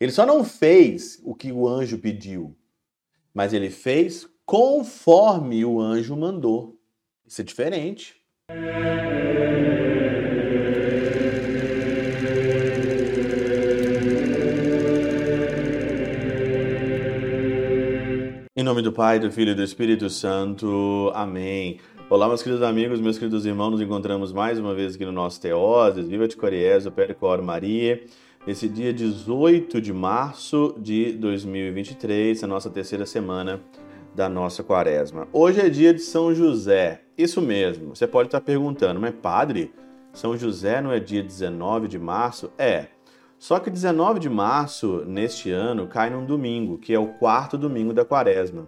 Ele só não fez o que o anjo pediu, mas ele fez conforme o anjo mandou. Isso é diferente. Em nome do Pai, do Filho e do Espírito Santo. Amém. Olá, meus queridos amigos, meus queridos irmãos, nos encontramos mais uma vez aqui no nosso Teoses, Viva de Coriésio, Percor Maria, nesse dia 18 de março de 2023, a nossa terceira semana da nossa quaresma. Hoje é dia de São José, isso mesmo, você pode estar perguntando, mas padre, São José não é dia 19 de março? É, só que 19 de março, neste ano, cai num domingo, que é o quarto domingo da quaresma.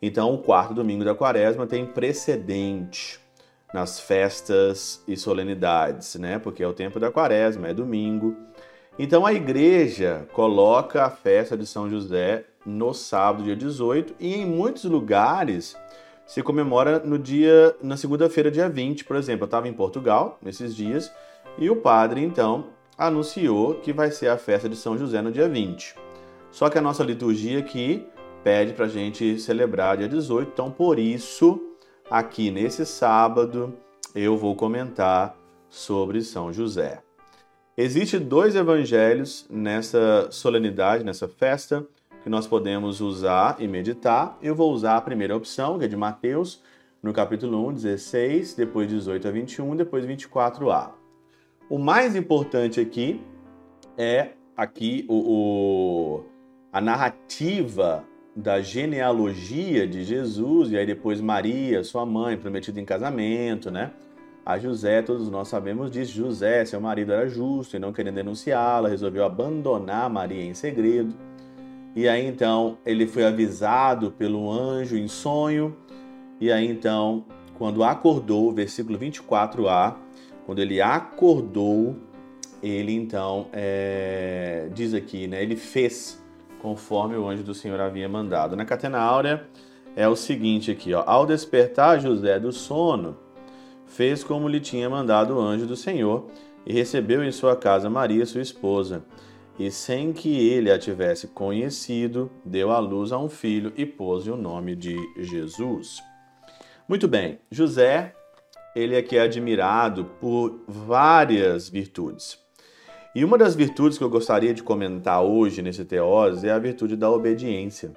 Então, o quarto domingo da quaresma tem precedente nas festas e solenidades, né? Porque é o tempo da quaresma, é domingo. Então, a igreja coloca a festa de São José no sábado, dia 18, e em muitos lugares se comemora no dia na segunda-feira, dia 20, por exemplo. Eu estava em Portugal nesses dias e o padre então anunciou que vai ser a festa de São José no dia 20. Só que a nossa liturgia aqui pede para a gente celebrar dia 18, então por isso, aqui nesse sábado, eu vou comentar sobre São José. Existem dois evangelhos nessa solenidade, nessa festa, que nós podemos usar e meditar. Eu vou usar a primeira opção, que é de Mateus, no capítulo 1, 16, depois 18 a 21, depois 24a. O mais importante aqui é aqui o, o, a narrativa da genealogia de Jesus e aí depois Maria, sua mãe, prometida em casamento, né? A José, todos nós sabemos disso. José, seu marido era justo e não querendo denunciá-la, resolveu abandonar Maria em segredo. E aí então ele foi avisado pelo anjo em sonho. E aí então, quando acordou, versículo 24a, quando ele acordou, ele então é, diz aqui, né? Ele fez conforme o anjo do Senhor havia mandado. Na Catena Áurea é o seguinte aqui, ó. Ao despertar José do sono, fez como lhe tinha mandado o anjo do Senhor e recebeu em sua casa Maria, sua esposa. E sem que ele a tivesse conhecido, deu à luz a um filho e pôs-lhe o nome de Jesus. Muito bem, José ele aqui é admirado por várias virtudes. E uma das virtudes que eu gostaria de comentar hoje nesse Teose é a virtude da obediência.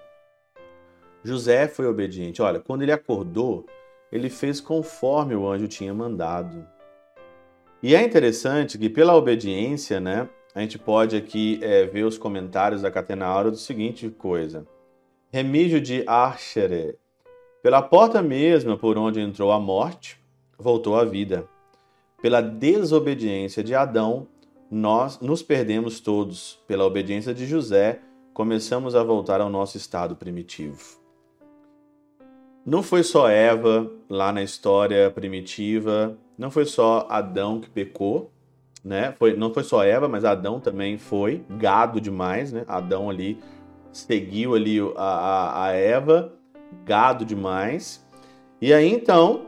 José foi obediente. Olha, quando ele acordou, ele fez conforme o anjo tinha mandado. E é interessante que pela obediência, né, a gente pode aqui é, ver os comentários da Catena Aura do seguinte coisa. Remígio de Archere. Pela porta mesma por onde entrou a morte, voltou à vida. Pela desobediência de Adão, nós nos perdemos todos. Pela obediência de José, começamos a voltar ao nosso estado primitivo. Não foi só Eva lá na história primitiva, não foi só Adão que pecou, né? Foi, não foi só Eva, mas Adão também foi gado demais, né? Adão ali seguiu ali a, a, a Eva, gado demais. E aí então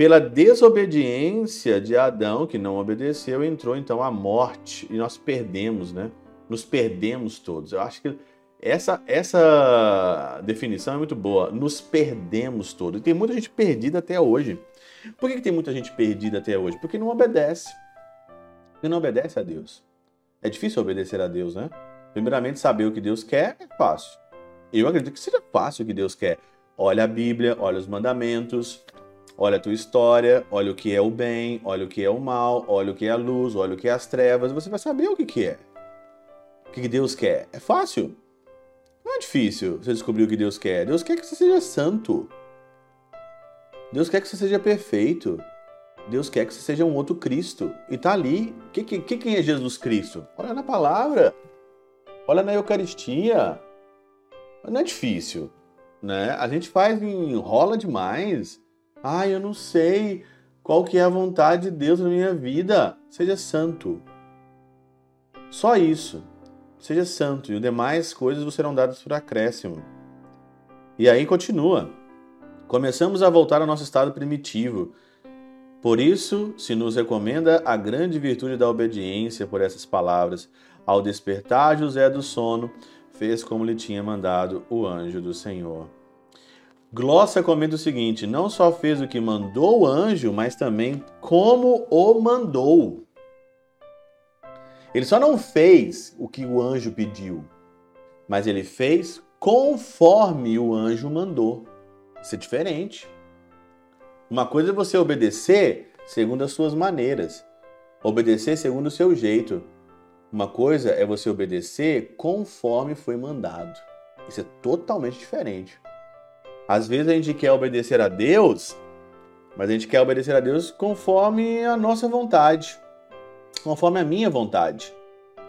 pela desobediência de Adão, que não obedeceu, entrou então a morte e nós perdemos, né? Nos perdemos todos. Eu acho que essa, essa definição é muito boa. Nos perdemos todos. Tem muita gente perdida até hoje. Por que, que tem muita gente perdida até hoje? Porque não obedece. Porque não obedece a Deus. É difícil obedecer a Deus, né? Primeiramente, saber o que Deus quer é fácil. Eu acredito que seja fácil o que Deus quer. Olha a Bíblia, olha os mandamentos, Olha a tua história, olha o que é o bem, olha o que é o mal, olha o que é a luz, olha o que é as trevas, você vai saber o que, que é. O que Deus quer. É fácil. Não é difícil você descobrir o que Deus quer. Deus quer que você seja santo. Deus quer que você seja perfeito. Deus quer que você seja um outro Cristo. E tá ali. O que, que, quem é Jesus Cristo? Olha na palavra. Olha na Eucaristia. Não é difícil. Né? A gente faz enrola demais. Ah, eu não sei qual que é a vontade de Deus na minha vida. Seja santo. Só isso. Seja santo. E as demais coisas vos serão dadas por acréscimo. E aí continua. Começamos a voltar ao nosso estado primitivo. Por isso, se nos recomenda a grande virtude da obediência por essas palavras. Ao despertar José do sono, fez como lhe tinha mandado o anjo do Senhor. Glossa comenta o seguinte: não só fez o que mandou o anjo, mas também como o mandou. Ele só não fez o que o anjo pediu, mas ele fez conforme o anjo mandou. Isso é diferente. Uma coisa é você obedecer segundo as suas maneiras, obedecer segundo o seu jeito. Uma coisa é você obedecer conforme foi mandado. Isso é totalmente diferente. Às vezes a gente quer obedecer a Deus, mas a gente quer obedecer a Deus conforme a nossa vontade, conforme a minha vontade.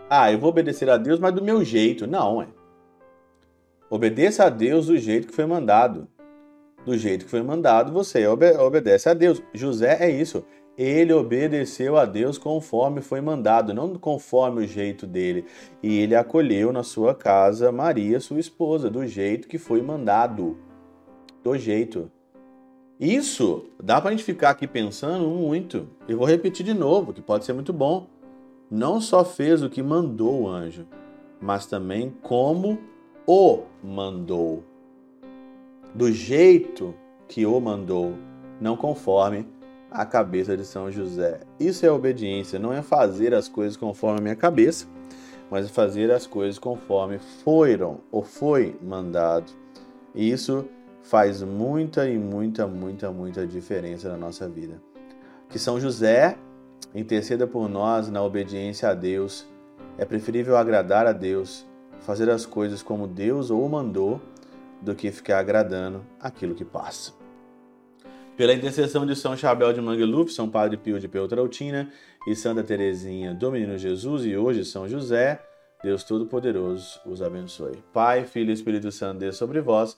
Ah, eu vou obedecer a Deus, mas do meu jeito. Não, é. Obedeça a Deus do jeito que foi mandado do jeito que foi mandado, você obedece a Deus. José é isso. Ele obedeceu a Deus conforme foi mandado, não conforme o jeito dele. E ele acolheu na sua casa Maria, sua esposa, do jeito que foi mandado. Do jeito. Isso dá para a gente ficar aqui pensando muito. Eu vou repetir de novo, que pode ser muito bom. Não só fez o que mandou o anjo, mas também como o mandou do jeito que o mandou, não conforme a cabeça de São José. Isso é obediência, não é fazer as coisas conforme a minha cabeça, mas é fazer as coisas conforme foram ou foi mandado. E isso faz muita e muita, muita, muita diferença na nossa vida. Que São José interceda por nós na obediência a Deus. É preferível agradar a Deus, fazer as coisas como Deus ou mandou do que ficar agradando aquilo que passa. Pela intercessão de São Chabel de Mangluf, São Padre Pio de Peltrautina e Santa Teresinha do Menino Jesus e hoje São José, Deus Todo-Poderoso os abençoe. Pai, Filho e Espírito Santo, Deus sobre vós